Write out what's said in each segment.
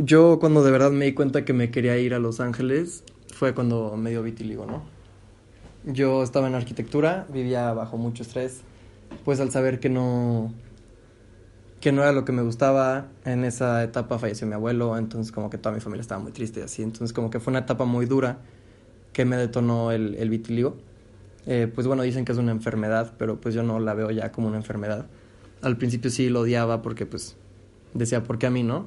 Yo cuando de verdad me di cuenta que me quería ir a Los Ángeles fue cuando me dio vitiligo, ¿no? Yo estaba en arquitectura, vivía bajo mucho estrés, pues al saber que no que no era lo que me gustaba, en esa etapa falleció mi abuelo, entonces como que toda mi familia estaba muy triste y así, entonces como que fue una etapa muy dura que me detonó el, el vitiligo. Eh, pues bueno, dicen que es una enfermedad, pero pues yo no la veo ya como una enfermedad. Al principio sí lo odiaba porque pues decía, ¿por qué a mí no?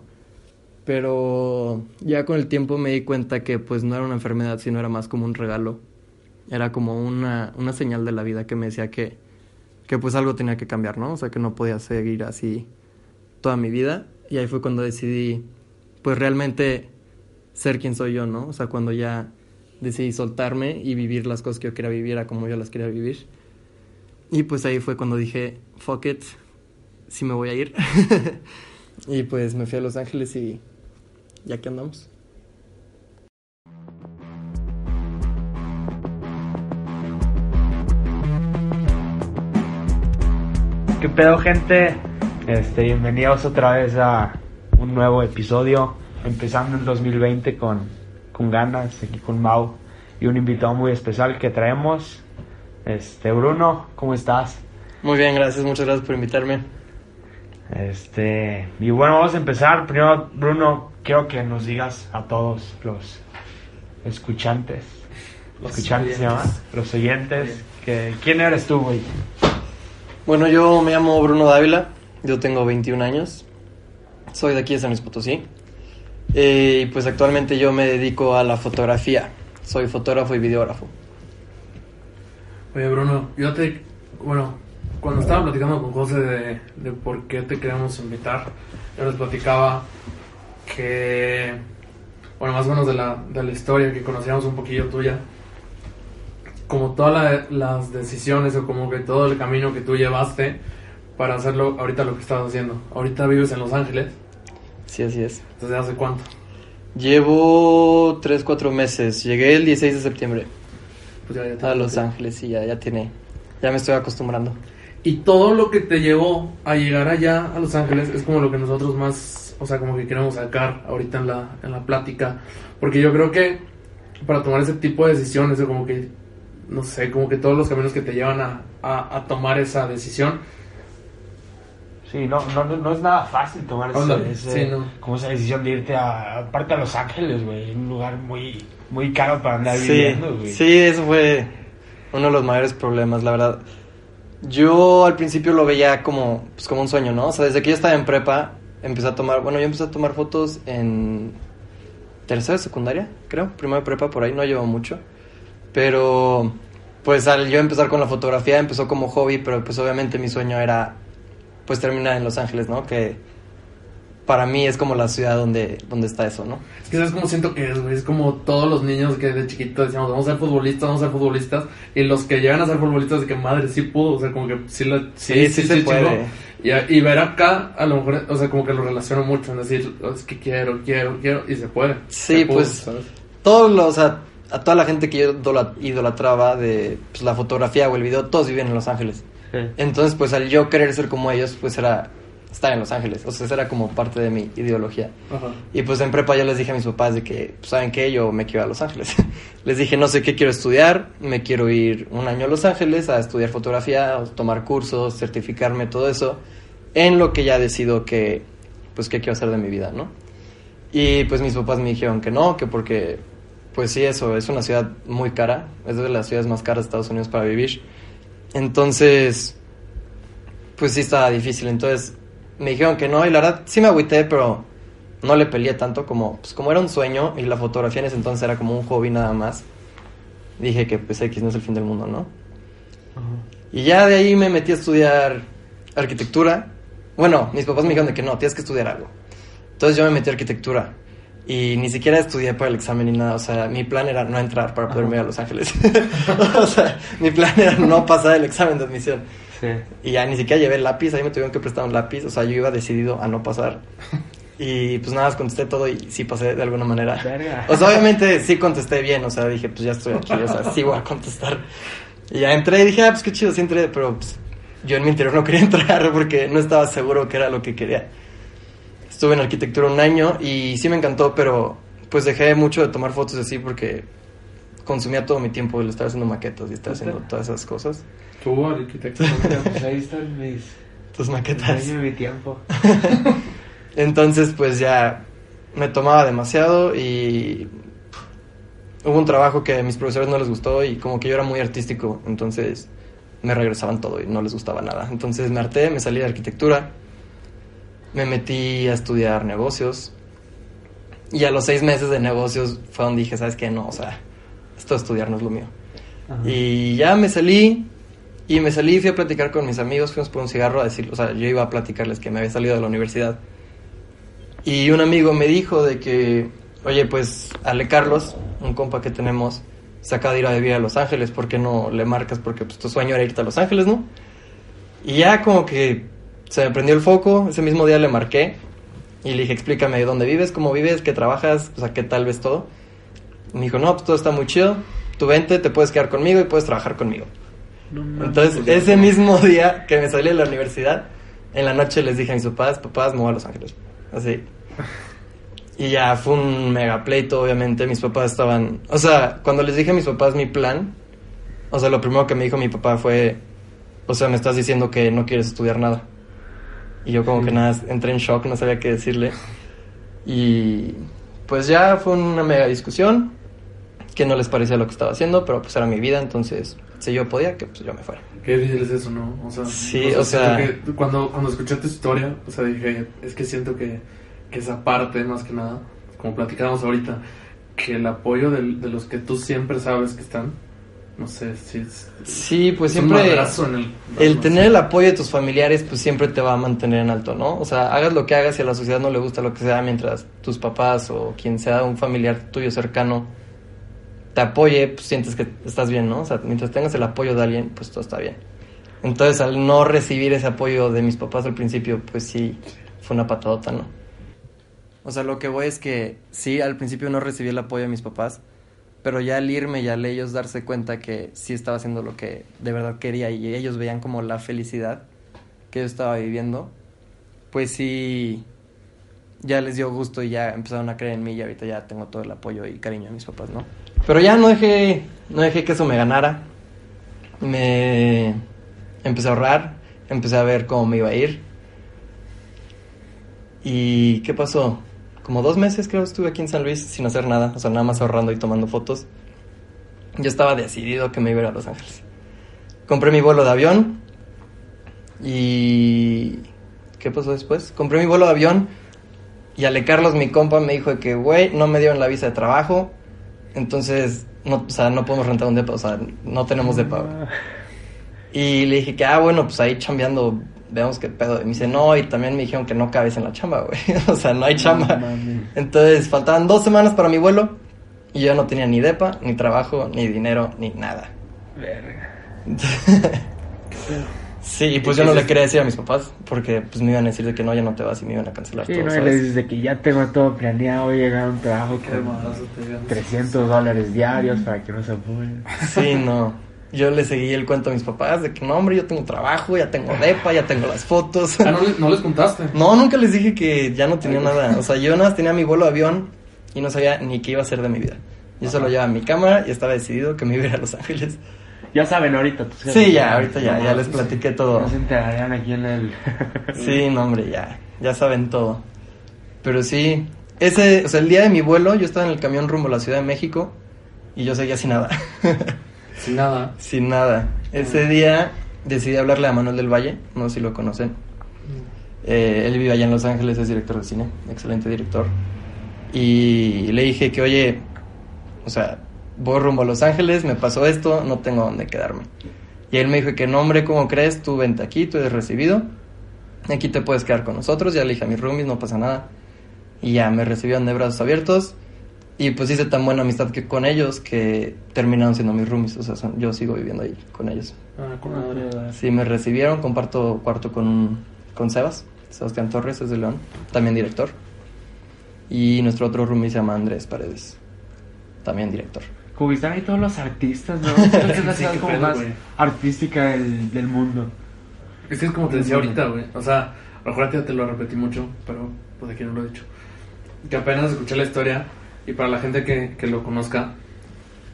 Pero ya con el tiempo me di cuenta que pues no era una enfermedad, sino era más como un regalo. Era como una, una señal de la vida que me decía que, que pues algo tenía que cambiar, ¿no? O sea, que no podía seguir así toda mi vida. Y ahí fue cuando decidí pues realmente ser quien soy yo, ¿no? O sea, cuando ya decidí soltarme y vivir las cosas que yo quería vivir a como yo las quería vivir. Y pues ahí fue cuando dije, fuck it, sí me voy a ir. y pues me fui a Los Ángeles y ya que andamos. ¿Qué pedo, gente? Este, bienvenidos otra vez a un nuevo episodio, empezando el 2020 con, con ganas, aquí con Mau y un invitado muy especial que traemos. Este, Bruno, ¿cómo estás? Muy bien, gracias, muchas gracias por invitarme. Este, y bueno, vamos a empezar. Primero, Bruno, quiero que nos digas a todos los escuchantes, Los escuchantes se llama, oyentes. los oyentes, que, ¿quién eres tú, güey? Bueno, yo me llamo Bruno Dávila, yo tengo 21 años, soy de aquí de San Luis Potosí. Eh, Y pues actualmente yo me dedico a la fotografía, soy fotógrafo y videógrafo. Oye, Bruno, yo te. Bueno, cuando estaba platicando con José de, de por qué te queremos invitar, yo les platicaba que. Bueno, más o menos de la, de la historia que conocíamos un poquillo tuya. Como todas la- las decisiones o como que todo el camino que tú llevaste para hacerlo ahorita lo que estás haciendo. Ahorita vives en Los Ángeles, Sí, así es. ¿desde hace cuánto? Llevo 3, 4 meses, llegué el 16 de septiembre Pues ya- ya a Los Ángeles y ya, ya tiene, ya me estoy acostumbrando. Y todo lo que te llevó a llegar allá a Los Ángeles es como lo que nosotros más, o sea, como que queremos sacar ahorita en la, en la plática. Porque yo creo que para tomar ese tipo de decisiones, o como que, no sé, como que todos los caminos que te llevan a, a, a tomar esa decisión, Sí, no, no, no, no es nada fácil tomar Ándale, ese- sí, no. como esa decisión de irte a, aparte a Los Ángeles, güey, un lugar muy, muy caro para andar Sí, viviendo, güey. sí, eso fue uno de los mayores problemas, la verdad. Yo al principio lo veía como, pues, como un sueño, ¿no? O sea, desde que yo estaba en prepa, empecé a tomar, bueno, yo empecé a tomar fotos en tercera secundaria, creo, primero de prepa, por ahí, no llevo mucho. Pero, pues al yo empezar con la fotografía, empezó como hobby, pero pues obviamente mi sueño era, pues terminar en Los Ángeles, ¿no? Que para mí es como la ciudad donde, donde está eso, ¿no? es que sabes cómo siento que es, güey. Es como todos los niños que de chiquitos decíamos, vamos a ser futbolistas, vamos a ser futbolistas. Y los que llegan a ser futbolistas, de que madre, sí pudo, o sea, como que sí, la, Sí, sí se puede. Y, ver acá, a lo mejor, o sea, como que lo relaciono mucho en decir, "Oh, es que quiero, quiero, quiero, y se puede. Sí, Se pudo, pues, ¿sabes? todos los, o sea, a toda la gente que yo idola- idolatraba de pues, la fotografía o el video, todos viven en Los Ángeles. Sí. Entonces, pues al yo querer ser como ellos, pues era estar en Los Ángeles. O sea, esa era como parte de mi ideología. Ajá. Y pues en prepa yo les dije a mis papás de que, pues, ¿saben qué? Yo me quiero ir a Los Ángeles. les dije, no sé qué quiero estudiar, me quiero ir un año a Los Ángeles a estudiar fotografía, tomar cursos, certificarme, todo eso, en lo que ya decido que, pues, qué quiero hacer de mi vida, ¿no? Y pues mis papás me dijeron que no, que porque, pues sí, eso, es una ciudad muy cara, es de las ciudades más caras de Estados Unidos para vivir. Entonces, pues sí estaba difícil. Entonces me dijeron que no y la verdad sí me agüité, pero no le peleé tanto como, pues como era un sueño y la fotografía en ese entonces era como un hobby nada más. Dije que pues X no es el fin del mundo, ¿no? Y ya de ahí me metí a estudiar arquitectura. Bueno, mis papás me dijeron de que no, tienes que estudiar algo. Entonces yo me metí a arquitectura. Y ni siquiera estudié para el examen ni nada. O sea, mi plan era no entrar para poderme ir a Los Ángeles. o sea, mi plan era no pasar el examen de admisión. Sí. Y ya ni siquiera llevé el lápiz, ahí me tuvieron que prestar un lápiz, o sea, yo iba decidido a no pasar. Y pues nada, más contesté todo y sí pasé de alguna manera. Verga. O sea, obviamente sí contesté bien, o sea, dije, pues ya estoy aquí, o sea, sí voy a contestar. Y ya entré y dije, ah, pues qué chido, sí entré, pero pues, yo en mi interior no quería entrar porque no estaba seguro que era lo que quería. Estuve en arquitectura un año y sí me encantó, pero pues dejé mucho de tomar fotos así porque consumía todo mi tiempo el estar haciendo maquetas y estar haciendo todas esas cosas. Tú, arquitecto. Pues ahí están mis... Tus maquetas. mi tiempo. Entonces, pues ya me tomaba demasiado y hubo un trabajo que a mis profesores no les gustó y como que yo era muy artístico, entonces me regresaban todo y no les gustaba nada. Entonces me harté, me salí de arquitectura, me metí a estudiar negocios y a los seis meses de negocios fue donde dije, ¿sabes qué? No, o sea, esto de estudiar no es lo mío. Ajá. Y ya me salí y me salí, fui a platicar con mis amigos, fuimos por un cigarro a decir, o sea, yo iba a platicarles que me había salido de la universidad. Y un amigo me dijo de que, oye, pues Ale Carlos, un compa que tenemos, se acaba de ir a vivir a Los Ángeles, ¿por qué no le marcas? Porque pues tu sueño era irte a Los Ángeles, ¿no? Y ya como que se me prendió el foco, ese mismo día le marqué y le dije, explícame dónde vives, cómo vives, qué trabajas, o sea, qué tal ves todo. Y me dijo, no, pues todo está muy chido, tú vente, te puedes quedar conmigo y puedes trabajar conmigo. No mames. Entonces, ese mismo día que me salí de la universidad, en la noche les dije a mis papás, papás, me voy a Los Ángeles. Así. Y ya fue un mega pleito, obviamente. Mis papás estaban. O sea, cuando les dije a mis papás mi plan, o sea, lo primero que me dijo mi papá fue: O sea, me estás diciendo que no quieres estudiar nada. Y yo, como Sí. que nada, entré en shock, no sabía qué decirle. Y pues ya fue una mega discusión, que no les parecía lo que estaba haciendo, pero pues era mi vida, entonces, si yo podía, que pues yo me fuera. Qué difícil es eso, ¿no? O sea, Sí, o sea- que cuando, cuando escuché tu historia, o sea, dije, es que siento que, que esa parte, más que nada, como platicábamos ahorita, que el apoyo de, los que tú siempre sabes que están, no sé, si es, Sí, pues es un siempre madrazo en el... el no tener sé. el apoyo de tus familiares pues siempre te va a mantener en alto, ¿no? O sea, hagas lo que hagas y a la sociedad no le gusta lo que sea mientras tus papás o quien sea un familiar tuyo cercano te apoye, pues sientes que estás bien, ¿no? O sea, mientras tengas el apoyo de alguien, pues todo está bien. Entonces, al no recibir ese apoyo de mis papás al principio, pues sí, fue una patadota, ¿no? O sea, lo que voy es que sí, al principio no recibí el apoyo de mis papás, pero ya al irme y al ellos darse cuenta que sí estaba haciendo lo que de verdad quería y ellos veían como la felicidad que yo estaba viviendo, pues sí, ya les dio gusto y ya empezaron a creer en mí y ahorita ya tengo todo el apoyo y cariño de mis papás, ¿no? Pero ya no dejé, no dejé que eso me ganara, me empecé a ahorrar, empecé a ver cómo me iba a ir. ¿Y qué pasó? Como dos meses creo estuve aquí en San Luis sin hacer nada, o sea, nada más ahorrando y tomando fotos. Yo estaba decidido que me iba a ir a Los Ángeles. Compré mi vuelo de avión y... ¿Qué pasó después? Compré mi vuelo de avión y Ale Carlos, mi compa, me dijo que, güey, no me dieron la visa de trabajo, entonces, no, o sea, no podemos rentar un depa, o sea, no tenemos depa. güey. Y le dije que, ah, bueno, pues ahí chambeando, veamos qué pedo. Y me dice, no, y también me dijeron que no cabes en la chamba, güey. o sea, no hay chamba. no. Entonces, faltaban dos semanas para mi vuelo y yo no tenía ni depa, ni trabajo, ni dinero, ni nada. Verga. sí, y pues yo no le quería decir a mis papás porque pues me iban a decir de que no, ya no te vas y me iban a cancelar Sí, todo, no, y le dices de que ya tengo todo planeado, voy a llegar a un trabajo te dieron. 300 dólares diarios para que no se apoyen. Sí, no. Yo le seguí el cuento a mis papás de que no, hombre, yo tengo trabajo, ya tengo depa, ya tengo las fotos. Ah, no, no les contaste. No, nunca les dije que ya no tenía nada. O sea, yo nada más tenía mi vuelo de avión y no sabía ni qué iba a hacer de mi vida. Yo solo llevaba mi cámara y estaba decidido que me iba a ir a Los Ángeles. Ya saben ahorita. tus jefes. Sí, ya, ahorita ya, ya les platiqué todo. No se enterarían aquí en el... Sí, no, hombre, ya, ya saben todo. Pero sí, ese, o sea, el día de mi vuelo yo estaba en el camión rumbo a la Ciudad de México y yo seguía sin nada. Sin nada. sin nada. Ese día decidí hablarle a Manuel del Valle, no sé si lo conocen. Eh, él vive allá en Los Ángeles, es director de cine, excelente director. Y le dije que, oye, o sea, voy rumbo a Los Ángeles, me pasó esto, no tengo dónde quedarme. Y él me dijo que, no, hombre, ¿cómo crees? Tú vente aquí, tú eres recibido. Aquí te puedes quedar con nosotros. Ya le dije a mis roomies, no pasa nada. Y ya me recibieron de brazos abiertos. Y pues hice tan buena amistad que con ellos que terminaron siendo mis roomies. O sea, son- yo sigo viviendo ahí con ellos. Ah, con madre. Sí, me recibieron, comparto cuarto con, con Sebas, Sebastián Torres, es de León, también director. Y nuestro otro roomie se llama Andrés Paredes, también director. Como que están ahí todos los artistas, ¿no? Creo que es la Sí, ciudad qué como pedo, más güey. artística del, del mundo. Es que es como te decía ahorita, güey. O sea, a lo mejor ya te lo repetí mucho, pero pues aquí no lo he dicho. Que apenas escuché la historia y para la gente que, que lo conozca,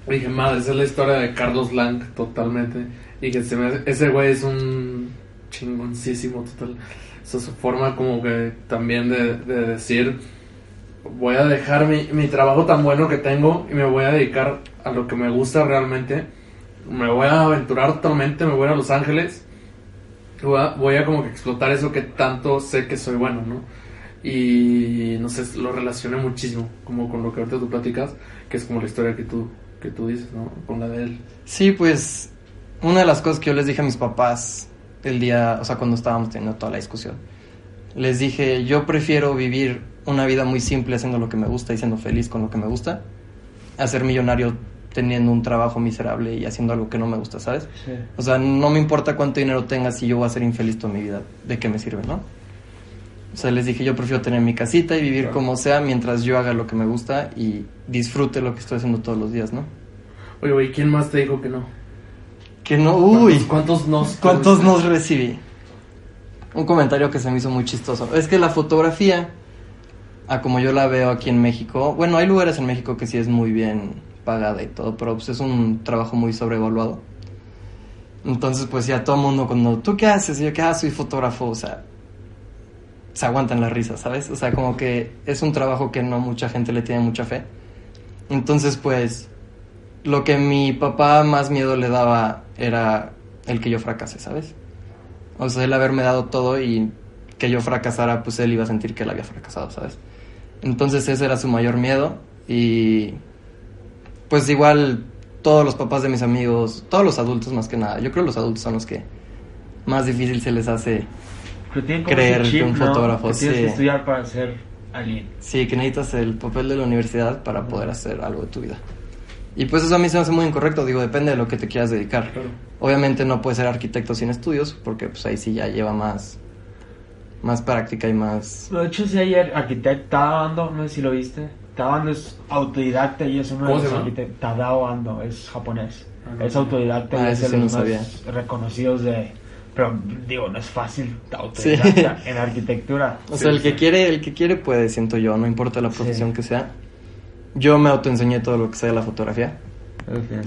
dije, madre, esa es la historia de Carlos Lang totalmente. Y que se me, ese güey es un chingoncísimo total. Esa es su forma como que también de, de decir, voy a dejar mi, mi trabajo tan bueno que tengo y me voy a dedicar a lo que me gusta realmente. Me voy a aventurar totalmente, me voy a, Los Ángeles. Voy a, voy a como que explotar eso que tanto sé que soy bueno, ¿no? Y no sé, lo relacioné muchísimo, como con lo que ahorita tú platicas, que es como la historia que tú, que tú dices, ¿no? Con la de él. Sí, pues una de las cosas que yo les dije a mis papás el día, o sea, cuando estábamos teniendo toda la discusión, les dije, yo prefiero vivir una vida muy simple haciendo lo que me gusta y siendo feliz con lo que me gusta, a ser millonario teniendo un trabajo miserable y haciendo algo que no me gusta, ¿sabes? Sí. O sea, no me importa cuánto dinero tenga si yo voy a ser infeliz toda mi vida, ¿de qué me sirve, no? O sea, les dije, yo prefiero tener mi casita y vivir Claro. como sea mientras yo haga lo que me gusta y disfrute lo que estoy haciendo todos los días, ¿no? Oye, güey, ¿quién más te dijo que no? Que no, uy, ¿Cuántos nos? ¿cuántos nos recibí? Un comentario que se me hizo muy chistoso. Es que la fotografía, a como yo la veo aquí en México, bueno, hay lugares en México que sí es muy bien pagada y todo, pero pues es un trabajo muy sobrevaluado. Entonces, pues ya todo el mundo cuando, ¿tú qué haces? Yo, ¿qué ah, soy fotógrafo? O sea, se aguantan la risa, ¿sabes? O sea, como que es un trabajo que no mucha gente le tiene mucha fe. Entonces, pues, lo que mi papá más miedo le daba era el que yo fracase, ¿sabes? O sea, el haberme dado todo y que yo fracasara, pues él iba a sentir que él había fracasado, ¿sabes? Entonces ese era su mayor miedo y pues igual todos los papás de mis amigos, todos los adultos más que nada, yo creo que los adultos son los que más difícil se les hace, Pero Creer que un ¿no? fotógrafo, Que tienes sí. que estudiar para ser alguien. sí, que necesitas el papel de la universidad para poder hacer algo de tu vida. Y pues eso a mí se me hace muy incorrecto, digo, depende de lo que te quieras dedicar. Claro. Obviamente no puedes ser arquitecto sin estudios, porque pues ahí sí ya lleva más, más práctica y más... De hecho, si ayer arquitecto Tadao Ando, no sé si lo viste. Tadao Ando es autodidacta y es uno de ¿Cómo los se llama? arquitectos. Tadao Ando es japonés. Ah, es autodidacta Ah, y es eso de sí los no más sabía. reconocidos de. Pero digo, no es fácil autodidacta en arquitectura. O Sí, sea, el sí. que quiere, el que quiere puede, siento yo, no importa la Sí. profesión que sea. Yo me autoenseñé todo lo que sé de la fotografía.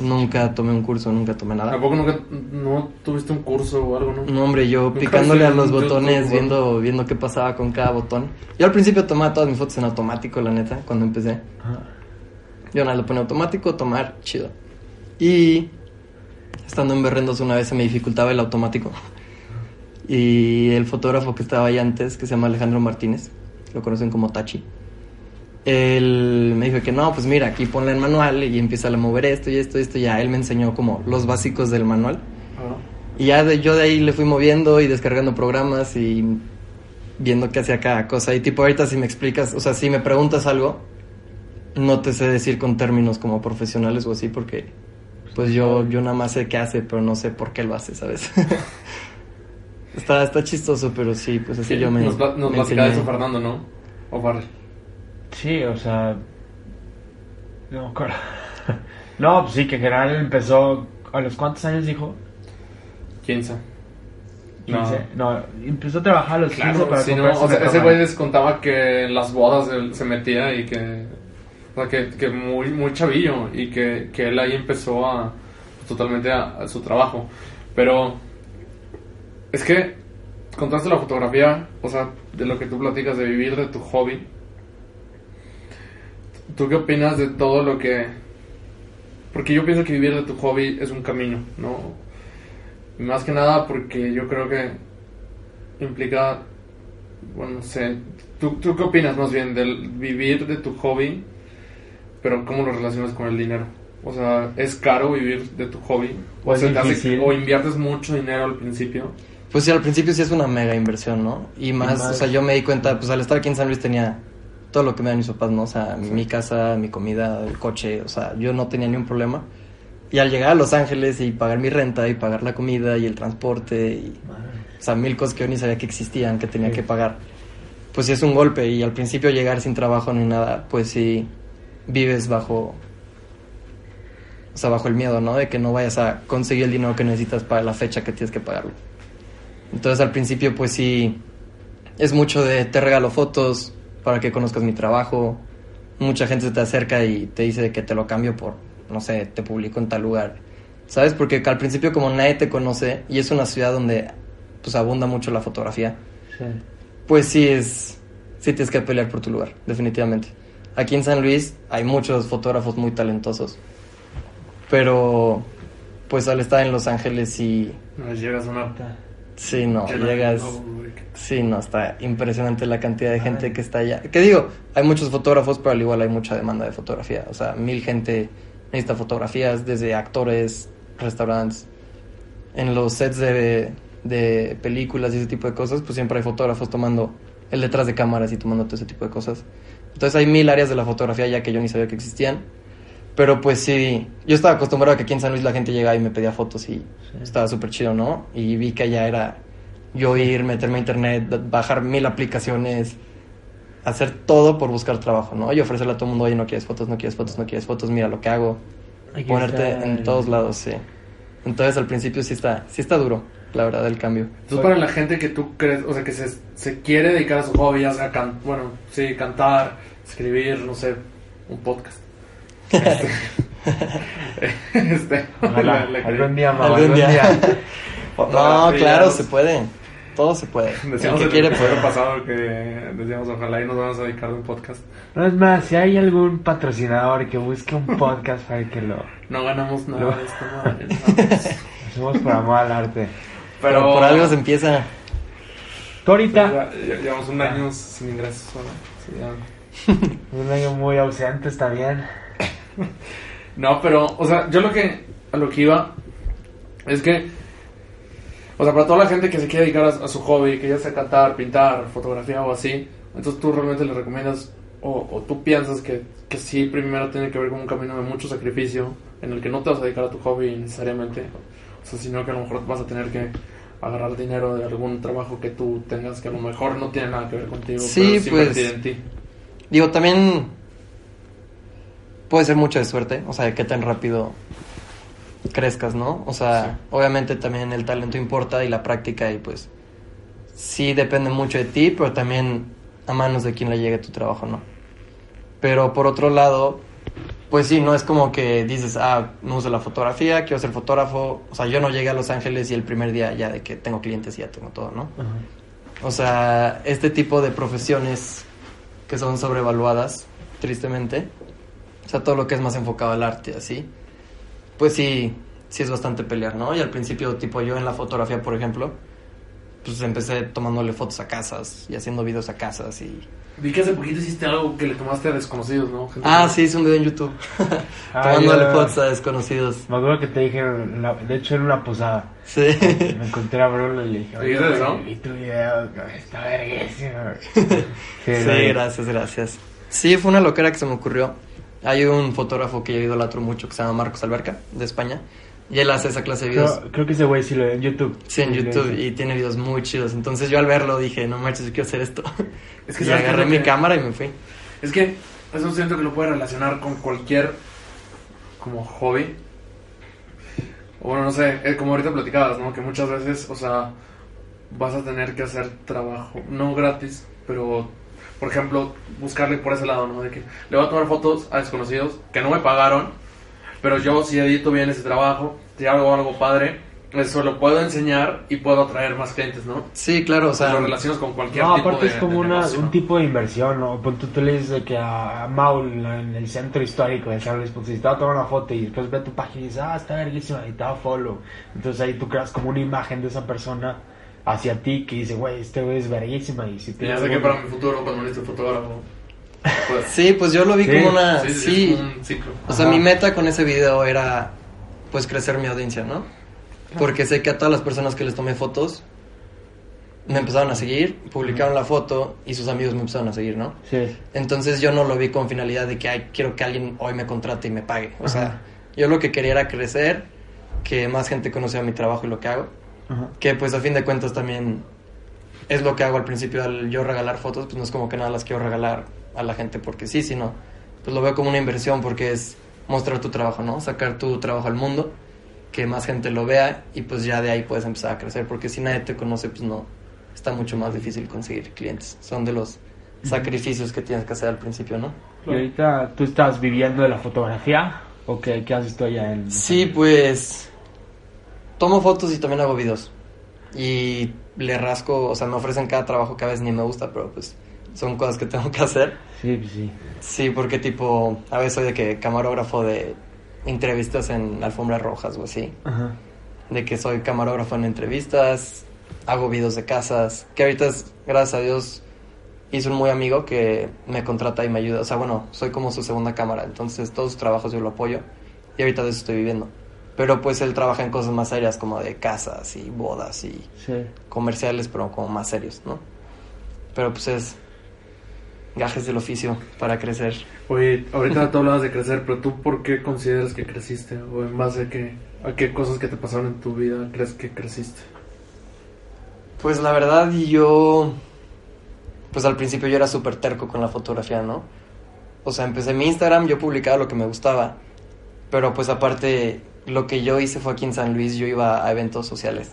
Nunca tomé un curso, nunca tomé nada. ¿Tampoco nunca no tuviste un curso o algo, no? No, hombre, yo picándole a los botones, youtuber. viendo, viendo qué pasaba con cada botón. Yo al principio tomaba todas mis fotos en automático, la neta, cuando empecé. Ajá. Yo nada, lo ponía automático, tomar, chido. Y estando en Berrendos una vez se me dificultaba el automático. Y el fotógrafo que estaba ahí antes, que se llama Alejandro Martínez, lo conocen como Tachi. Él me dijo que no, pues mira, aquí ponle en manual y empieza a mover esto y esto y esto. Y ya él me enseñó como los básicos del manual. Y ya de, yo de ahí le fui moviendo y descargando programas y viendo qué hacía cada cosa. Y tipo, ahorita si me explicas, o sea, si me preguntas algo, no te sé decir con términos como profesionales o así, porque pues yo, yo nada más sé qué hace, pero no sé por qué lo hace, ¿sabes? está, está chistoso, pero sí, pues así yo me. Nos, pla- nos me enseñé. eso Fernando, ¿no? O Farrell. Sí, o sea. No me acuerdo. No, pues sí, que en general empezó. ¿A los cuántos años dijo? 15. No. 15. No, empezó a trabajar a los 15 Claro, para sí, no, o sea, ese güey les contaba que en las bodas él se metía y que, o sea, que, que muy, muy chavillo y que, que él ahí empezó a totalmente a, a su trabajo. Pero es que contaste la fotografía, o sea, de lo que tú platicas de vivir de tu hobby. ¿Tú qué opinas de todo lo que... Porque yo pienso que vivir de tu hobby es un camino, ¿no? Y más que nada porque yo creo que implica, bueno, no sé, ¿tú, ¿tú qué opinas más bien del vivir de tu hobby, pero cómo lo relacionas con el dinero? O sea, ¿es caro vivir de tu hobby? O hace- inviertes mucho dinero al principio. Pues sí, al principio sí es una mega inversión, ¿no? Y más, más. o sea, yo me di cuenta, pues al estar aquí en San Luis tenía todo lo que me dan mis papás, ¿no? O sea, mi casa, mi comida, el coche, o sea, yo no tenía ni un problema. Y al llegar a Los Ángeles y pagar mi renta y pagar la comida y el transporte y, o sea, mil cosas que yo ni sabía que existían, que tenía Sí. que pagar, pues sí es un golpe. Y al principio llegar sin trabajo ni nada, pues sí vives bajo, o sea, bajo el miedo, ¿no? De que no vayas a conseguir el dinero que necesitas para la fecha que tienes que pagarlo. Entonces al principio pues sí, es mucho de te regalo fotos para que conozcas mi trabajo. Mucha gente se te acerca y te dice que te lo cambio por, no sé, te publico en tal lugar. ¿Sabes? Porque al principio como nadie te conoce y es una ciudad donde pues abunda mucho la fotografía, Sí. pues sí es, sí tienes que pelear por tu lugar, definitivamente. Aquí en San Luis hay muchos fotógrafos muy talentosos, pero pues al estar en Los Ángeles sí, No llegas a una. Sí no, llegas, sí no, está impresionante la cantidad de gente que está allá. Que digo, hay muchos fotógrafos, pero al igual hay mucha demanda de fotografía, o sea, mil gente necesita fotografías, desde actores, restaurantes, en los sets de, de películas y ese tipo de cosas, pues siempre hay fotógrafos tomando el detrás de cámaras y tomando todo ese tipo de cosas. Entonces hay mil áreas de la fotografía ya que yo ni sabía que existían. Pero pues sí, yo estaba acostumbrado a que aquí en San Luis la gente llegaba y me pedía fotos y estaba súper chido, ¿no? Y vi que allá era yo ir, meterme a internet, bajar mil aplicaciones, hacer todo por buscar trabajo, ¿no? Y ofrecerle a todo el mundo, oye, no quieres fotos, no quieres fotos, no quieres fotos, mira lo que hago. Aquí Ponerte está en todos lados, sí. Entonces al principio sí está, sí está duro, la verdad, el cambio. Entonces, para la gente que tú crees, o sea, que se, se quiere dedicar a su hobby, ya sea, can- bueno, sí, cantar, escribir, no sé, un podcast. Este, Ojalá, algún día, mamá, Algún algún día. día. No, claro, se puede. Todo se puede. El Decíamos que el quiere episodio puede. pasado que decíamos, ojalá y nos vamos a dedicar a un podcast. No es más, si hay algún patrocinador que busque un podcast para que lo No ganamos nada de esto, no. hacemos por amor al arte. Pero por algo se empieza. Tú ahorita, Ya- ya- llevamos un año sin ingresos. ¿no? Sí, ya. un año muy ausente, está bien. No, pero, o sea, yo lo que, a lo que iba es que, o sea, para toda la gente que se quiere dedicar a, a su hobby, que ya sea cantar, pintar, fotografía o así, entonces tú realmente le recomiendas, o, o tú piensas que, que sí, primero tiene que ver con un camino de mucho sacrificio, en el que no te vas a dedicar a tu hobby necesariamente, o sea, sino que a lo mejor vas a tener que agarrar dinero de algún trabajo que tú tengas que a lo mejor no tiene nada que ver contigo, Sí, pero sí pues, en ti. Digo, también puede ser mucho de suerte, o sea, de qué tan rápido crezcas, ¿no? O sea, Sí. obviamente también el talento importa y la práctica y pues sí depende mucho de ti, pero también a manos de quien le llegue tu trabajo, ¿no? Pero por otro lado, pues sí, no es como que dices, ah, no uso la fotografía, quiero ser fotógrafo. O sea, yo no llegué a Los Ángeles y el primer día ya de que tengo clientes y ya tengo todo, ¿no? O sea, este tipo de profesiones que son sobrevaluadas, tristemente, sea, todo lo que es más enfocado al arte, así, pues sí, sí es bastante pelear, ¿no? Y al principio, tipo yo en la fotografía, por ejemplo, pues empecé tomándole fotos a casas y haciendo videos a casas y... Vi que hace poquito hiciste algo que le tomaste a desconocidos, ¿no? Gente Ah, que- sí, hice un video en YouTube, Ah, tomándole yo- fotos a desconocidos. Me acuerdo que te dije, la- de hecho en una posada, Sí. me encontré a Bruno y le dije, ¿Sí dices, no? vi tu video, está verguísimo. Sí, Sí, gracias, gracias. Sí, fue una loquera que se me ocurrió. Hay un fotógrafo que yo idolatro mucho que se llama Marcos Alberca, de España, y él hace esa clase de videos. Creo, creo que ese güey sí lo ve en YouTube. Sí, en YouTube y tiene videos muy chidos. Entonces yo al verlo dije, no manches, yo quiero hacer esto. Es que y ¿sabes qué es agarré mi que- cámara y me fui. Es que eso siento que lo puede relacionar con cualquier como hobby. O bueno, no sé, eh, como ahorita platicabas, ¿no? Que muchas veces, o sea, vas a tener que hacer trabajo, no gratis, pero, por ejemplo, buscarle por ese lado, ¿no? De que le voy a tomar fotos a desconocidos que no me pagaron, pero yo si edito bien ese trabajo, si hago algo padre, eso lo puedo enseñar y puedo atraer más clientes, ¿no? Sí, claro, o sea, lo relacionas con cualquier No, tipo aparte de es como de una, negocio, un ¿no? tipo de inversión, ¿no? Pues tú, tú le dices de que a, a Maul en, el centro histórico de San Luis, pues si te va a tomar una foto y después ve tu página y dices, ah, está verguísima y te da follow. Entonces ahí tú creas como una imagen de esa persona hacia ti que dice, güey, este güey es verguísima y si te ya sé que para mi futuro, cuando necesite fotógrafo, pues, sí, pues yo lo vi Sí, como una... sí, Sí, como un ciclo. o sea, Ajá. mi meta con ese video era pues crecer mi audiencia, ¿no? Porque sé que a todas las personas que les tomé fotos me empezaron a seguir, publicaron la foto y sus amigos me empezaron a seguir, ¿no? Sí. Entonces yo no lo vi con finalidad de que Ay, quiero que alguien hoy me contrate y me pague. O Ajá. sea, yo lo que quería era crecer, que más gente conociera mi trabajo y lo que hago. Ajá. Que pues a fin de cuentas también es lo que hago al principio al yo regalar fotos, pues no es como que nada las quiero regalar a la gente porque sí, sino pues lo veo como una inversión porque es mostrar tu trabajo, ¿no? Sacar tu trabajo al mundo, que más gente lo vea y pues ya de ahí puedes empezar a crecer porque si nadie te conoce pues no está mucho más difícil conseguir clientes. Son de los sacrificios que tienes que hacer al principio, ¿no? ¿Y ahorita tú estás viviendo de la fotografía? ¿O qué, qué haces tú allá en.? Sí, pues. Tomo fotos y también hago videos. Y le rasco, o sea, me ofrecen cada trabajo que a veces ni me gusta, pero pues son cosas que tengo que hacer. Sí, pues sí. Sí, porque tipo, a veces soy de que camarógrafo de entrevistas en alfombras rojas o así. Ajá. De que soy camarógrafo en entrevistas, hago videos de casas, que ahorita es, gracias a Dios, hice un muy amigo que me contrata y me ayuda. O sea, bueno, soy como su segunda cámara, entonces todos sus trabajos yo lo apoyo y ahorita de eso estoy viviendo. Pero pues él trabaja en cosas más serias como de casas y bodas y Sí. comerciales, pero como más serios, ¿no? Pero pues es gajes del oficio para crecer. Oye, ahorita tú hablabas de crecer, pero tú ¿por qué consideras que creciste? ¿O en base a qué, a qué cosas que te pasaron en tu vida crees que creciste? Pues la verdad yo, pues al principio yo era súper terco con la fotografía, ¿no? O sea, empecé mi Instagram, yo publicaba lo que me gustaba, pero pues aparte lo que yo hice fue aquí en San Luis, yo iba a eventos sociales.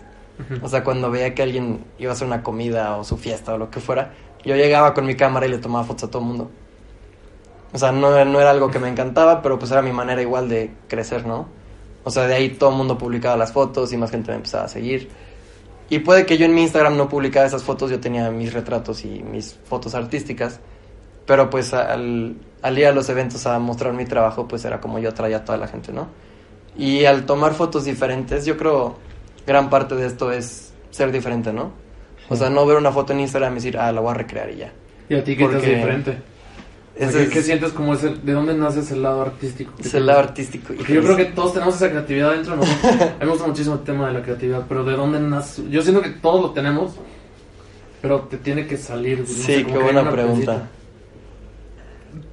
O sea, cuando veía que alguien iba a hacer una comida o su fiesta o lo que fuera, yo llegaba con mi cámara y le tomaba fotos a todo el mundo. O sea, no, no era algo que me encantaba, pero pues era mi manera igual de crecer, ¿no? O sea, de ahí todo el mundo publicaba las fotos y más gente me empezaba a seguir. Y puede que yo en mi Instagram no publicaba esas fotos, yo tenía mis retratos y mis fotos artísticas, pero pues al, al ir a los eventos a mostrar mi trabajo, pues era como yo traía a toda la gente, ¿no? Y al tomar fotos diferentes, yo creo gran parte de esto es ser diferente, ¿no? O sea, no ver una foto en Instagram y decir, ah, la voy a recrear y ya. ¿Y a ti qué te hace Porque diferente? O sea, Ese ¿qué, es, qué sientes como ese, de dónde nace ese lado artístico? es el lado artístico. Porque yo creo que todos tenemos esa creatividad dentro de nosotros. A mí me gusta muchísimo el tema de la creatividad, pero ¿de dónde nace? Yo siento que todos lo tenemos, pero te tiene que salir. no sé, Sí, como qué buena pregunta. pencita.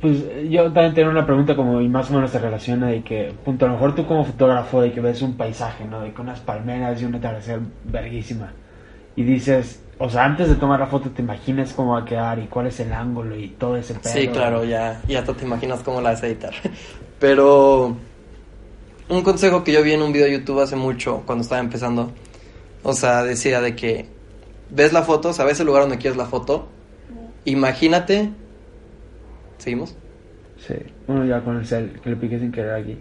Pues yo también tengo una pregunta como y más o menos se relaciona de que, punto, a lo mejor tú como fotógrafo de que ves un paisaje, ¿no? De que unas palmeras y un atardecer verguísima. Y dices, o sea, antes de tomar la foto te imaginas cómo va a quedar y cuál es el ángulo y todo ese pedo. Sí, claro, ya, y hasta te imaginas cómo la vas a editar. Pero un consejo que yo vi en un video de YouTube hace mucho, cuando estaba empezando, o sea, decía de que ves la foto, sabes el lugar donde quieres la foto, imagínate, ¿seguimos? Sí, uno ya con el cel, que le piqué sin querer aquí.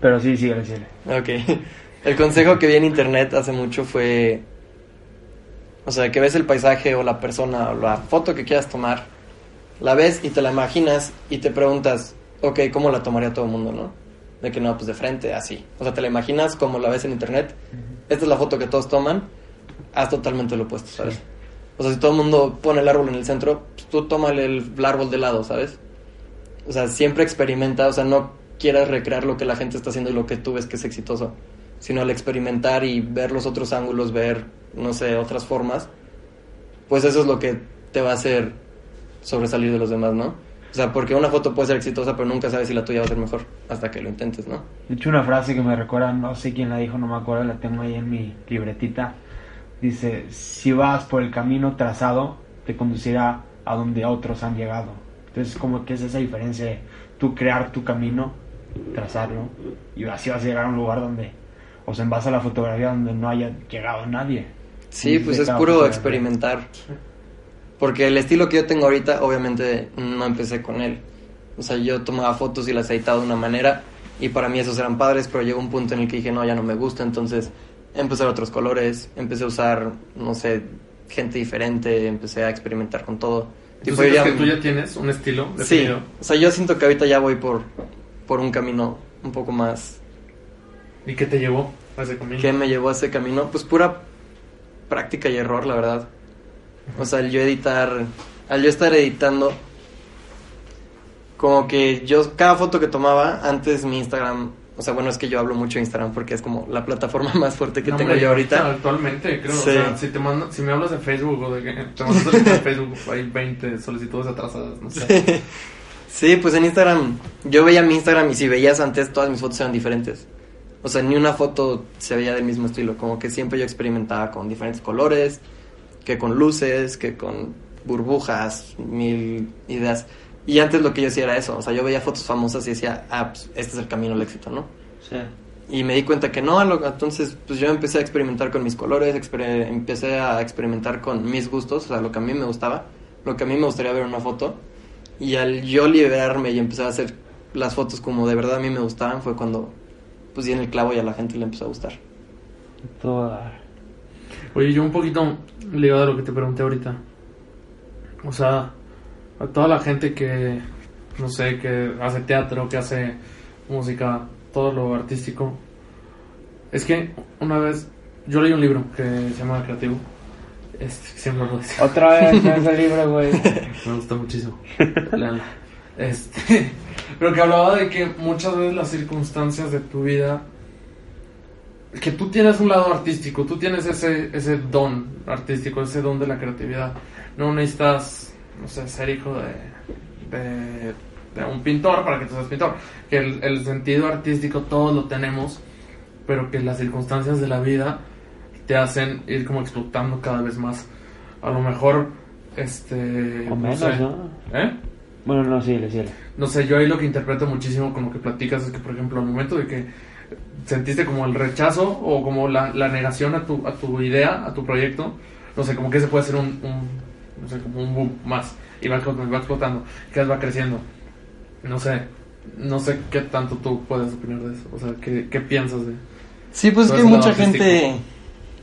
Pero sí, sí, sí. Ok. El consejo que vi en internet hace mucho fue, o sea, que ves el paisaje o la persona o la foto que quieras tomar, la ves y te la imaginas y te preguntas, ok, ¿cómo la tomaría todo el mundo, no? De que no, pues de frente, así. O sea, te la imaginas como la ves en internet. Esta es la foto que todos toman, haz totalmente lo opuesto, ¿sabes? O sea, si todo el mundo pone el árbol en el centro, pues tú tómale el, el árbol de lado, ¿sabes? O sea, siempre experimenta, o sea, no quieras recrear lo que la gente está haciendo y lo que tú ves que es exitoso, sino al experimentar y ver los otros ángulos, ver, no sé, otras formas, pues eso es lo que te va a hacer sobresalir de los demás, ¿no? O sea, porque una foto puede ser exitosa, pero nunca sabes si la tuya va a ser mejor hasta que lo intentes, ¿no? De hecho, una frase que me recuerda, no sé quién la dijo, no me acuerdo, la tengo ahí en mi libretita. Dice, si vas por el camino trazado, te conducirá a donde otros han llegado. Entonces, como que es esa diferencia de tú crear tu camino, trazarlo, y así vas a llegar a un lugar donde, o sea, en base a la fotografía, donde no haya llegado nadie. Sí, pues es puro experimentar. Porque el estilo que yo tengo ahorita, obviamente, no empecé con él. O sea, yo tomaba fotos y las editaba de una manera y para mí esos eran padres, pero llegó un punto en el que dije, no, ya no me gusta, entonces empecé a usar otros colores, empecé a usar, no sé, gente diferente, empecé a experimentar con todo. ¿Tú ya- que tú ya tienes un estilo Sí, definido? o sea, yo siento que ahorita ya voy por, por un camino un poco más ¿Y qué te llevó a ese camino? ¿Qué me llevó a ese camino? Pues pura práctica y error, la verdad. O sea, al yo editar, al yo estar editando, como que yo, cada foto que tomaba, antes mi Instagram, o sea, bueno, es que yo hablo mucho de Instagram porque es como la plataforma más fuerte que No, tengo hombre, yo ahorita. Actualmente, creo. Sí. O sea, si, te mando, si me hablas de Facebook o de que te mandas de Facebook, hay 20 solicitudes atrasadas, no sé. Sí, pues en Instagram, yo veía mi Instagram y si veías antes, todas mis fotos eran diferentes. O sea, ni una foto se veía del mismo estilo, como que siempre yo experimentaba con diferentes colores, que con luces, que con burbujas, mil ideas. Y antes lo que yo hacía era eso, o sea, yo veía fotos famosas y decía, ah, pues este es el camino al éxito, ¿no? Sí. Y me di cuenta que no, entonces pues yo empecé a experimentar con mis colores, exper- empecé a experimentar con mis gustos, o sea, lo que a mí me gustaba, lo que a mí me gustaría ver en una foto. Y al yo liberarme y empezar a hacer las fotos como de verdad a mí me gustaban, fue cuando pues di en el clavo y a la gente le empezó a gustar. Toda. Oye, yo un poquito ligado a lo que te pregunté ahorita. O sea, a toda la gente que, no sé, que hace teatro, que hace música, todo lo artístico. Es que una vez yo leí un libro que se llama Creativo. Este, que siempre lo decía. Otra vez ese libro, güey. Me gusta muchísimo. Este, pero que hablaba de que muchas veces las circunstancias de tu vida, que tú tienes un lado artístico, tú tienes ese, ese don artístico, ese don de la creatividad. No necesitas, no sé, ser hijo de, de, de un pintor para que tú seas pintor. Que el, el sentido artístico todos lo tenemos, pero que las circunstancias de la vida te hacen ir como explotando cada vez más. A lo mejor, este... O no menos, sé. ¿no? ¿Eh? Bueno, no, síguele, síguele. No sé, yo ahí lo que interpreto muchísimo con lo que platicas es que, por ejemplo, al momento de que sentiste como el rechazo o como la, la negación a tu, a tu idea, a tu proyecto, no sé, como que ese puede ser un, un, no sé, como un boom más y va explotando, va explotando, que va creciendo. No sé, no sé qué tanto tú puedes opinar de eso, o sea, qué, qué piensas de... Sí, pues es que mucha artístico. gente,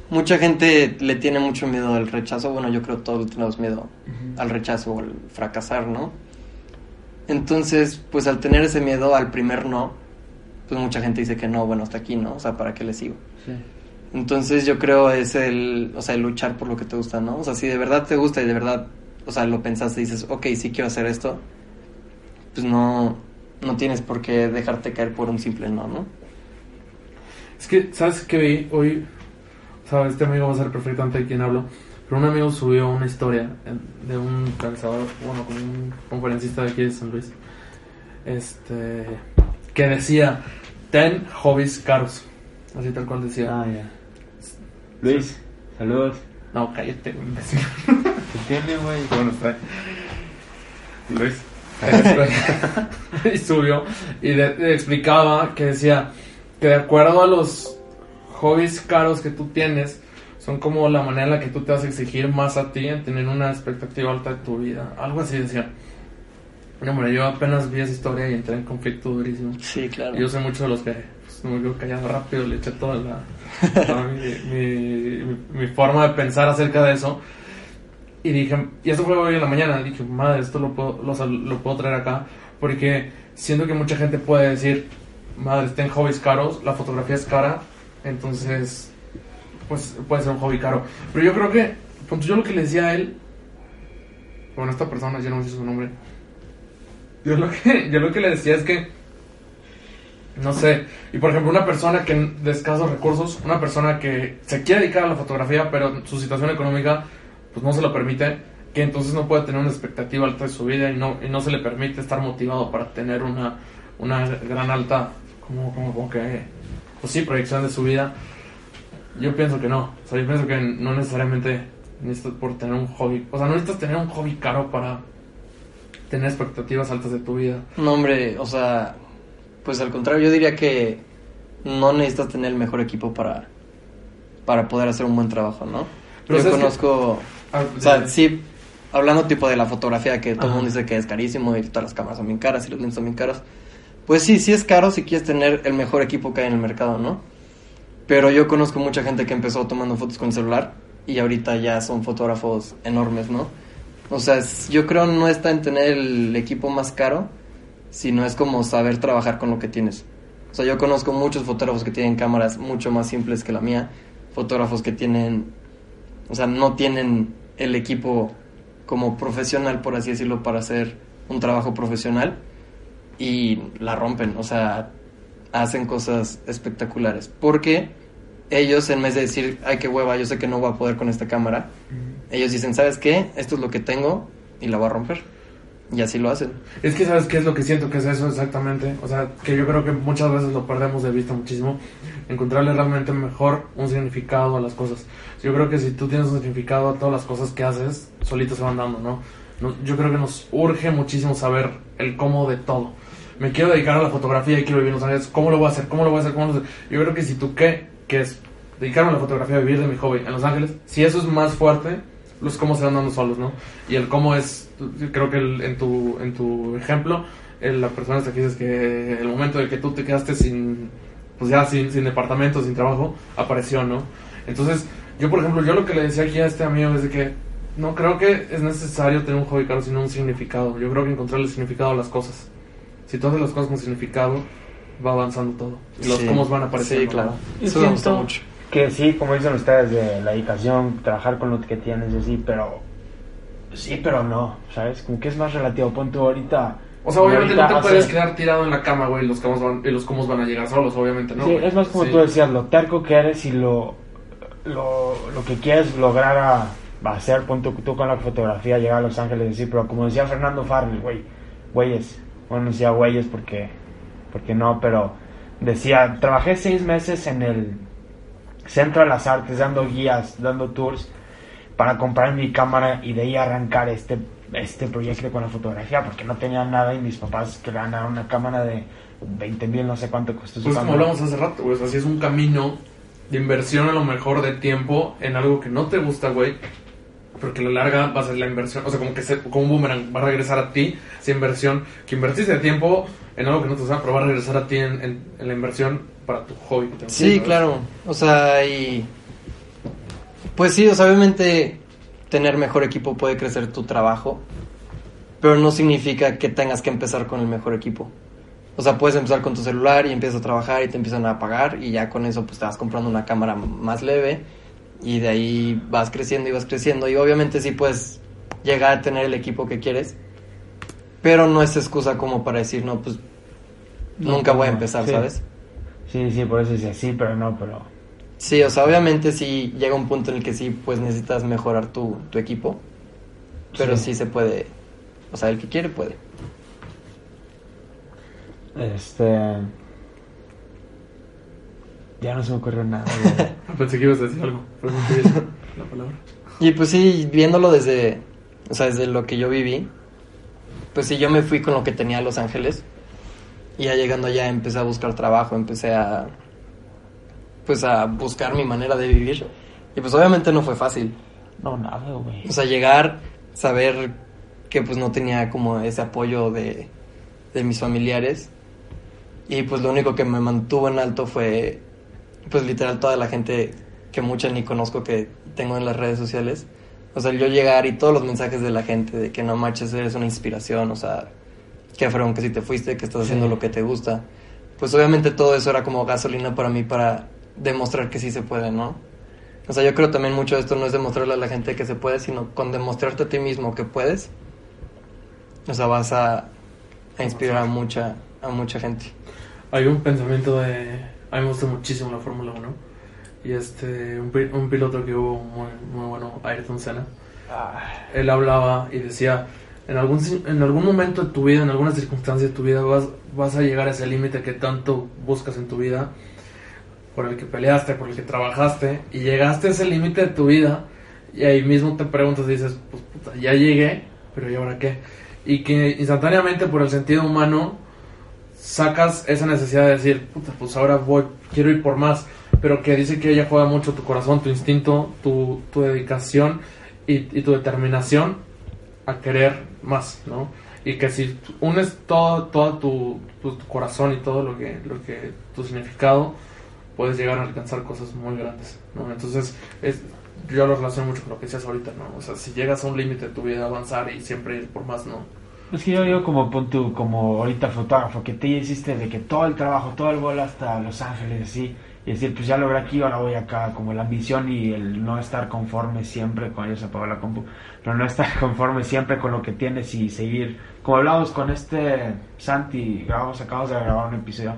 mucha gente le tiene mucho miedo al rechazo. Bueno, yo creo que todos tenemos miedo al rechazo o al fracasar, ¿no? Entonces, pues al tener ese miedo al primer no, pues mucha gente dice que no, bueno, hasta aquí, ¿no? O sea, ¿para qué le sigo? Sí. Entonces yo creo es el, o sea, el luchar por lo que te gusta, ¿no? O sea, si de verdad te gusta y de verdad, o sea, lo pensaste y dices, ok, sí quiero hacer esto, pues no, no tienes por qué dejarte caer por un simple no, ¿no? Es que, ¿sabes qué vi hoy? Sabes, este amigo va a ser perfectamente de quien hablo. Pero un amigo subió una historia de un pensador, bueno, como un conferencista de aquí de San Luis. Este. Que decía: Ten hobbies caros. Así tal cual decía. Ah, ya. Luis, saludos. No, cállate, güey, imbécil. ¿Qué tiene, güey? Bueno, está. Luis. y subió y explicaba que decía que de acuerdo a los hobbies caros que tú tienes, son como la manera en la que tú te vas a exigir más a ti en tener una expectativa alta de tu vida. Algo así decía. No, hombre, yo apenas vi esa historia y entré en conflicto durísimo. Sí, claro. Y Yo soy mucho de los que no me quedo callado rápido, le eché toda, la, toda mi, mi- mi- forma de pensar acerca de eso. Y dije, y esto fue hoy en la mañana, dije, madre, esto lo puedo, lo, lo puedo traer acá, porque siento que mucha gente puede decir, madre, ten hobbies caros, la fotografía es cara, entonces, pues puede ser un hobby caro. Pero yo creo que, yo lo que le decía a él, bueno, esta persona, ya no sé su nombre, yo lo que, yo lo que le decía es que, no sé, y por ejemplo, una persona que de escasos recursos, una persona que se quiere dedicar a la fotografía, pero su situación económica pues no se lo permite, que entonces no puede tener una expectativa alta de su vida y no, y no se le permite estar motivado para tener una, una gran alta, como, como, como que, pues sí, proyección de su vida. Yo pienso que no, o sea, yo pienso que no necesariamente necesitas por tener un hobby, o sea, no necesitas tener un hobby caro para tener expectativas altas de tu vida. No, hombre, o sea, pues al contrario, yo diría que no necesitas tener el mejor equipo para, para poder hacer un buen trabajo, ¿no? Pero yo conozco, Ah, o sea, de- sí, hablando tipo de la fotografía, que todo el mundo dice que es carísimo y todas las cámaras son bien caras y los lentes son bien caros. Pues sí, sí es caro si quieres tener el mejor equipo que hay en el mercado, ¿no? Pero yo conozco mucha gente que empezó tomando fotos con celular y ahorita ya son fotógrafos enormes, ¿no? O sea, yo creo no está en tener el equipo más caro, sino es como saber trabajar con lo que tienes. O sea, yo conozco muchos fotógrafos que tienen cámaras mucho más simples que la mía, fotógrafos que tienen, o sea, no tienen el equipo como profesional, por así decirlo, para hacer un trabajo profesional y la rompen, o sea, hacen cosas espectaculares. Porque ellos, en vez de decir, ay, qué hueva, yo sé que no voy a poder con esta cámara, ellos dicen, ¿sabes qué? Esto es lo que tengo y la voy a romper. Y así lo hacen. Es que sabes qué es lo que siento que es eso exactamente. O sea, que yo creo que muchas veces lo perdemos de vista muchísimo. Encontrarle realmente mejor un significado a las cosas. Yo creo que si tú tienes un significado a todas las cosas que haces, solitos se van dando, ¿no? No- Yo creo que nos urge muchísimo saber el cómo de todo. me quiero dedicar a la fotografía y quiero vivir en Los Ángeles, ¿cómo lo voy a hacer? ¿Cómo lo voy a hacer? ¿Cómo lo voy a hacer? Yo creo que si tú qué, que es dedicarme a la fotografía, vivir de mi hobby en Los Ángeles, si eso es más fuerte, los cómo se van dando solos, ¿no? Y el cómo es, creo que el- en, tu, en tu ejemplo, el- la persona que dices que el momento en que tú te quedaste sin, pues ya sin, sin departamento, sin trabajo, apareció, ¿no? Entonces, yo por ejemplo, yo lo que le decía aquí a este amigo es de que no creo que es necesario tener un hobby caro, sino un significado. Yo creo que encontrar el significado a las cosas. Si tú haces las cosas con significado, va avanzando todo. Y los Sí. cómo van apareciendo. Sí, claro. Eso me gusta mucho. Que sí, como dicen ustedes, de la dedicación, trabajar con lo que tienes y así, pero sí, pero no, ¿sabes? Como que es más relativo. Pon tú ahorita. O sea, obviamente no te puedes quedar tirado en la cama, güey, y los cómo van, los cómo van a llegar solos, obviamente, ¿no? sí, güey? es más como Sí. tú decías, lo terco que eres y lo, lo, lo que quieres lograr a, a hacer, pon tú, con la fotografía, llegar a Los Ángeles y así, pero como decía Fernando Farrell, güey, güeyes, bueno, decía güeyes porque, porque no, pero decía, trabajé seis meses en el Centro de las Artes, dando guías, dando tours, para comprar mi cámara y de ahí arrancar este, este proyecto con la fotografía, porque no tenía nada y mis papás querían dar una cámara de 20 mil, no sé cuánto costó su Pues como cámara. hablamos hace rato, güey, o sea, si es un camino de inversión a lo mejor de tiempo en algo que no te gusta, güey, porque a la larga va a ser la inversión, o sea, como que se, como un boomerang, va a regresar a ti esa inversión que invertiste de tiempo en algo que no te gusta, pero va a regresar a ti en, en- en la inversión para tu hobby. que Sí, claro. O sea, y. Pues sí, o sea, obviamente tener mejor equipo puede crecer tu trabajo, pero no significa que tengas que empezar con el mejor equipo. O sea, puedes empezar con tu celular y empiezas a trabajar y te empiezan a pagar y ya con eso pues te vas comprando una cámara más leve y de ahí vas creciendo y vas creciendo y obviamente sí puedes llegar a tener el equipo que quieres, pero no es excusa como para decir, no, pues No, nunca voy a empezar, sí. ¿sabes? Sí, sí, por eso decía sí, pero no, pero... Sí, o sea, obviamente sí llega un punto en el que sí, pues necesitas mejorar tu, tu equipo. Pero Sí. sí. se puede. O sea, el que quiere puede. Este... Ya no se me ocurrió nada. Pensé que ibas a decir algo, la palabra. Y pues sí, viéndolo desde. O sea, desde lo que yo viví. Pues sí, yo me fui con lo que tenía a Los Ángeles. Y ya llegando allá empecé a buscar trabajo, empecé a. Pues a buscar mi manera de vivir. Y pues obviamente no fue fácil. no, nada, güey. O sea, llegar, saber que pues no tenía como ese apoyo de, de mis familiares. Y pues lo único que me mantuvo en alto fue pues literal toda la gente que mucha ni conozco que tengo en las redes sociales. O sea, yo llegar y todos los mensajes de la gente de que no marches, eres una inspiración, o sea, que fueron que si te fuiste, que estás haciendo Sí. lo que te gusta. Pues obviamente todo eso era como gasolina para mí para demostrar que sí se puede, ¿no? O sea, yo creo también mucho de esto no es demostrarle a la gente que se puede, sino con demostrarte a ti mismo que puedes. O sea, vas a, a inspirar a mucha, a mucha gente. Hay un pensamiento de... A mí me gusta muchísimo la Fórmula 1. Y este, un, un piloto que hubo muy, muy bueno, Ayrton Senna. él hablaba y decía, en algún, en algún momento de tu vida, en alguna circunstancia de tu vida, vas, vas a llegar a ese límite que tanto buscas en tu vida, por el que peleaste, por el que trabajaste, y llegaste a ese límite de tu vida, y ahí mismo te preguntas y dices, pues puta, ya llegué, pero ¿y ahora qué? Y que instantáneamente por el sentido humano sacas esa necesidad de decir, puta, pues ahora voy, quiero ir por más, pero que dice que ella juega mucho tu corazón, tu instinto, tu, tu dedicación y, y tu determinación a querer más, ¿no? Y que si unes todo, todo tu, tu, corazón y todo lo que, lo que, tu significado, puedes llegar a alcanzar cosas muy grandes, ¿no? Entonces, es, yo lo relaciono mucho con lo que decías ahorita, ¿no? O sea, si llegas a un límite de tu vida, avanzar y siempre ir por más, ¿no? Es que yo digo como pon tú, como ahorita fotógrafo, que te hiciste de que todo el trabajo, todo el vuelo hasta Los Ángeles, así, y decir, pues ya logré aquí, ahora voy acá, como la ambición y el no estar conforme siempre, con ellos apagó la compu, pero no estar conforme siempre con lo que tienes y seguir, como hablamos con este Santi, grabamos, acabamos de grabar un episodio,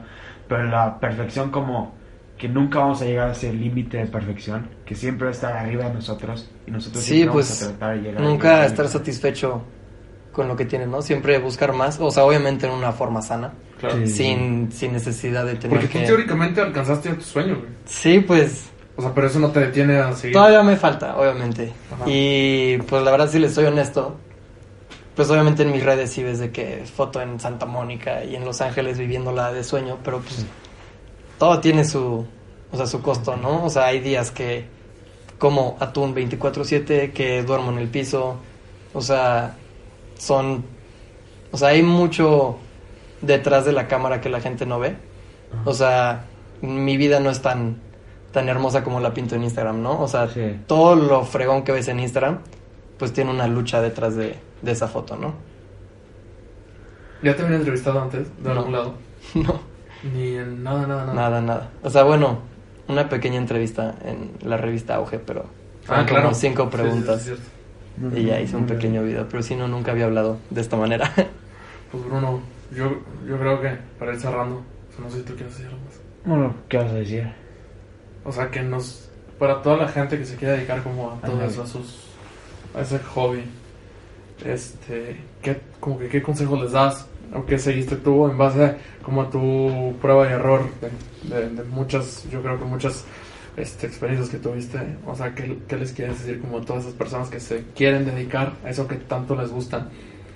pero la perfección como que nunca vamos a llegar a ese límite de perfección, que siempre va a estar arriba de nosotros, y nosotros Sí, siempre pues vamos a tratar de llegar nunca llegar estar satisfecho con lo que tienes, ¿no? Siempre buscar más, o sea, obviamente en una forma sana, Claro. Sí. sin, sin necesidad de tener Porque tú que... teóricamente alcanzaste tu sueño, güey. Sí, pues O sea, pero eso no te detiene a seguir. todavía me falta, obviamente. Ajá. Y pues la verdad, si les soy honesto, pues obviamente en mis redes sí ves de que foto en Santa Mónica y en Los Ángeles viviéndola de sueño, pero pues todo tiene su, o sea, su costo, ¿no? O sea, hay días que como atún 24/7, que duermo en el piso, o sea, son, o sea, hay mucho detrás de la cámara que la gente no ve. O sea, mi vida no es tan tan hermosa como la pinto en Instagram, ¿no? O sea, Sí. todo lo fregón que ves en Instagram, pues tiene una lucha detrás de, de esa foto, ¿no? ¿Ya te habían entrevistado antes de No. algún lado? No, Ni en nada, nada, nada. nada, nada. O sea, bueno, una pequeña entrevista en la revista Auge, pero Ah, fueron claro. como cinco Sí, sí, preguntas sí, sí, cierto. y ya hice un pequeño video, pero si no, nunca había hablado de esta manera. Pues Bruno, yo, yo creo que para ir cerrando, o sea, no sé si tú quieres decir algo más. Bueno, ¿qué vas a decir? O sea, que nos. Para toda la gente que se quiera dedicar como a todo eso, a sus. a ese hobby, este. ¿qué, como que, ¿Qué consejo les das? ¿O qué seguiste tú en base a, como a tu prueba y error de, de- de muchas, yo creo que muchas este, experiencias que tuviste? O sea, ¿qué, ¿qué les quieres decir como a todas esas personas que se quieren dedicar a eso que tanto les gusta?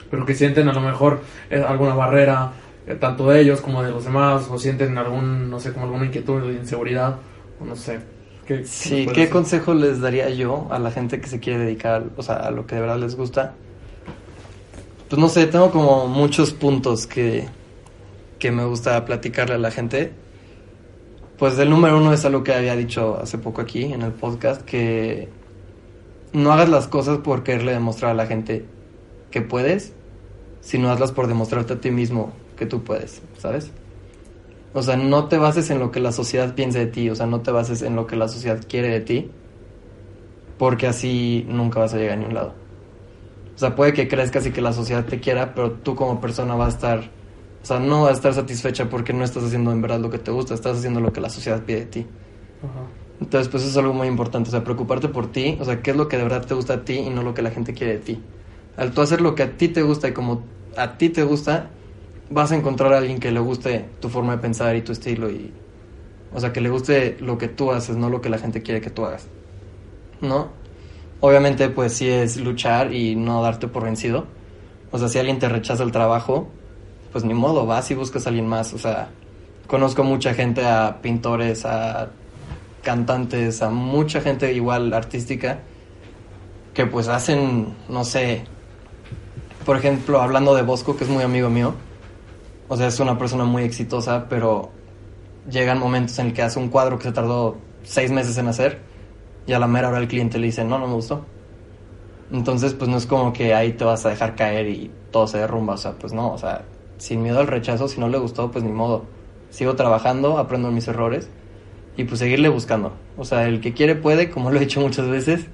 Pero que sienten a lo mejor eh, alguna barrera, eh, tanto de ellos como de los demás, o sienten algún, no sé, como alguna inquietud o inseguridad, o no sé. ¿Qué, Sí, ¿qué decir? consejo les daría yo a la gente que se quiere dedicar, o sea, a lo que de verdad les gusta? Pues no sé, tengo como muchos puntos que, que me gusta platicarle a la gente. Pues el número uno es algo que había dicho hace poco aquí en el podcast, que no hagas las cosas por quererle demostrar a la gente que puedes, sino hazlas por demostrarte a ti mismo que tú puedes, ¿sabes? O sea, no te bases en lo que la sociedad piensa de ti, o sea, no te bases en lo que la sociedad quiere de ti, porque así nunca vas a llegar a ningún lado. O sea, puede que crezcas y que la sociedad te quiera, pero tú como persona vas a estar, o sea, no vas a estar satisfecha porque no estás haciendo en verdad lo que te gusta, estás haciendo lo que la sociedad pide de ti. Ajá. Entonces, pues eso es algo muy importante, o sea, preocuparte por ti, o sea, qué es lo que de verdad te gusta a ti y no lo que la gente quiere de ti. Al tú hacer lo que a ti te gusta y como a ti te gusta, vas a encontrar a alguien que le guste tu forma de pensar y tu estilo y, o sea, que le guste lo que tú haces, no lo que la gente quiere que tú hagas. ¿No? Obviamente, pues sí es luchar y no darte por vencido. O sea, si alguien te rechaza el trabajo, pues ni modo, vas y buscas a alguien más. O sea, conozco mucha gente, a pintores, a cantantes, a mucha gente igual artística, que pues hacen, no sé, por ejemplo, hablando de Bosco, que es muy amigo mío, o sea, es una persona muy exitosa, pero llegan momentos en el que hace un cuadro que se tardó seis meses en hacer y a la mera hora el cliente le dice, no, no me gustó. Entonces, pues no es como que ahí te vas a dejar caer y todo se derrumba, o sea, pues no, o sea, sin miedo al rechazo, si no le gustó, pues ni modo. Sigo trabajando, aprendo mis errores y pues seguirle buscando. O sea, el que quiere puede, como lo he dicho muchas veces.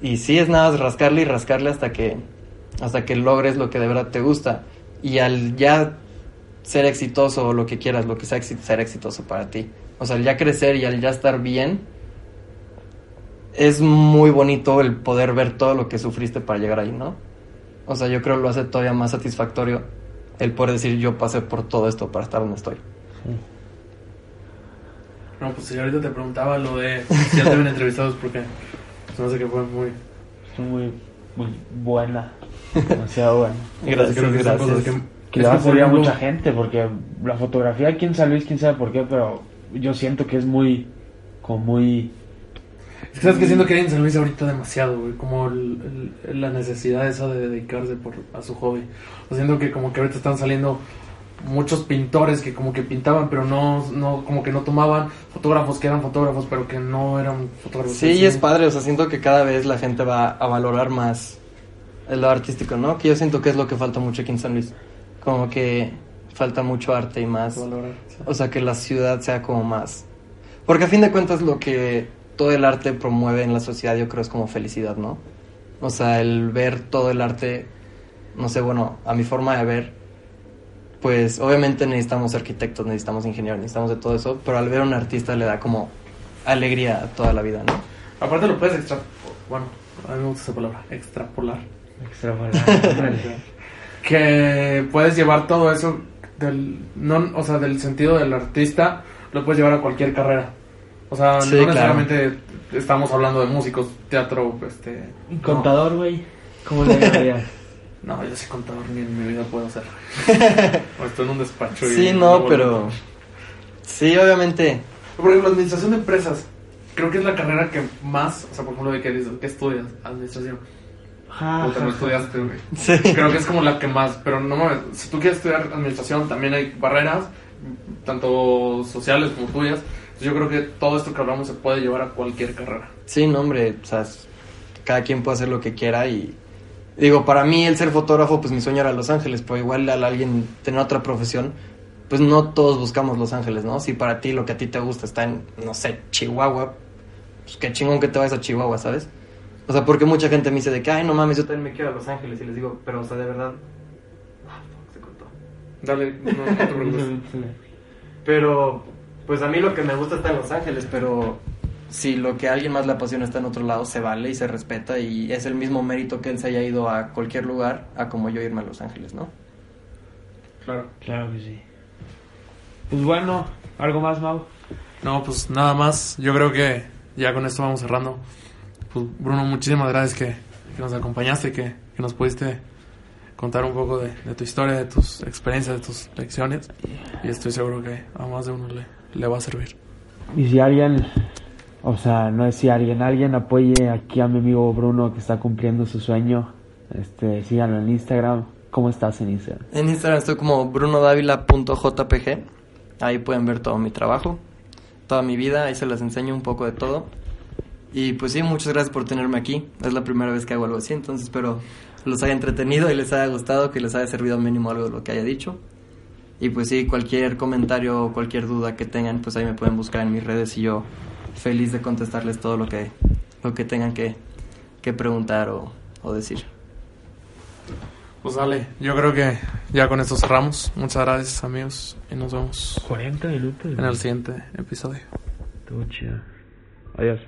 Y sí es nada más rascarle y rascarle hasta que hasta que logres lo que de verdad te gusta. Y al ya ser exitoso o lo que quieras, lo que sea ser exitoso para ti. O sea, al ya crecer y al ya estar bien, es muy bonito el poder ver todo lo que sufriste para llegar ahí, ¿no? O sea, yo creo que lo hace todavía más satisfactorio el poder decir yo pasé por todo esto para estar donde estoy. No, pues si ahorita te preguntaba lo de si ya te habían entrevistado, es porque me hace que fue muy. Muy, muy buena. Demasiado buena. Gracias, creo que son gracias. cosas que- Que es le va a servir a mucha gente porque la fotografía San Luis, quién sabe por qué, pero yo siento que es muy, como muy... Es que sabes que siento que hay en San Luis ahorita demasiado, güey. Como el- el- la necesidad esa de dedicarse por, a su hobby. O siento que como que ahorita están saliendo muchos pintores que como que pintaban, pero no, no como que no tomaban. Fotógrafos que eran fotógrafos, pero que no eran fotógrafos. Sí, y es padre, o sea, siento que cada vez la gente va a valorar más el lado artístico, ¿no? Que yo siento que es lo que falta mucho aquí en San Luis. Como que falta mucho arte y más. Valorar, sí. O sea, que la ciudad sea como más. Porque a fin de cuentas lo que todo el arte promueve en la sociedad yo creo es como felicidad, ¿no? O sea, el ver todo el arte, no sé, bueno, a mi forma de ver, pues obviamente necesitamos arquitectos, necesitamos ingenieros, necesitamos de todo eso, pero al ver a un artista le da como alegría a toda la vida, ¿no? Aparte lo puedes extra... Bueno, a mí me gusta esa palabra, extrapolar. Extraordinario. que puedes llevar todo eso del no o sea del sentido del artista lo puedes llevar a cualquier carrera o sea Sí, no claro. necesariamente estamos hablando de músicos teatro este contador, güey. ¿Cómo le llamarías? No, yo sí contador ni en mi vida puedo hacer. o estoy en un despacho y... Sí, no, pero... Sí, obviamente. Por ejemplo, administración de empresas. Creo que es la carrera que más... O sea, por ejemplo, de que, que estudias administración. Ja, no estudiaste, güey. Sí. Creo que es como la que más, pero no mames, si tú quieres estudiar administración también hay barreras, tanto sociales como tuyas. Entonces yo creo que todo esto que hablamos se puede llevar a cualquier carrera. Sí, no, hombre, o sea, cada quien puede hacer lo que quiera y... Digo, para mí el ser fotógrafo, pues mi sueño era Los Ángeles, pero igual al alguien tener otra profesión, pues no todos buscamos Los Ángeles, ¿no? Si para ti lo que a ti te gusta está en, no sé, Chihuahua, pues qué chingón que te vayas a Chihuahua, ¿sabes? O sea, porque mucha gente me dice de que, ay, no mames, yo también me quiero a Los Ángeles y les digo, pero, o sea, de verdad... Ah, se cortó. Dale, no, no te preocupes. Pero, pues a mí lo que me gusta está en Los Ángeles, pero si lo que a alguien más le apasiona está en otro lado, se vale y se respeta y es el mismo mérito que él se haya ido a cualquier lugar a como yo irme a Los Ángeles, ¿no? Claro. Claro que sí. Pues bueno, ¿algo más, Mau? No, pues nada más. Yo creo que ya con esto vamos cerrando. Pues Bruno, muchísimas gracias que, que nos acompañaste, que, que nos pudiste contar un poco de, de tu historia, de tus experiencias, de tus lecciones. Y estoy seguro que a más de uno le, le va a servir. Y si alguien, o sea, no es si alguien, alguien apoye aquí a mi amigo Bruno que está cumpliendo su sueño, este, síganlo en Instagram. ¿Cómo estás en Instagram? En Instagram estoy como brunodavila.jpg. Ahí pueden ver todo mi trabajo, toda mi vida, ahí se les enseño un poco de todo. Y pues sí, muchas gracias por tenerme aquí. Es la primera vez que hago algo así, entonces espero los haya entretenido y les haya gustado, que les haya servido mínimo algo de lo que haya dicho. Y pues sí, cualquier comentario o cualquier duda que tengan, pues ahí me pueden buscar en mis redes y yo feliz de contestarles todo lo que, lo que tengan que, que preguntar o, o decir. Pues dale, yo creo que ya con esto cerramos. Muchas gracias amigos y nos vemos 40 minutos. en el siguiente episodio. Chido. Adiós.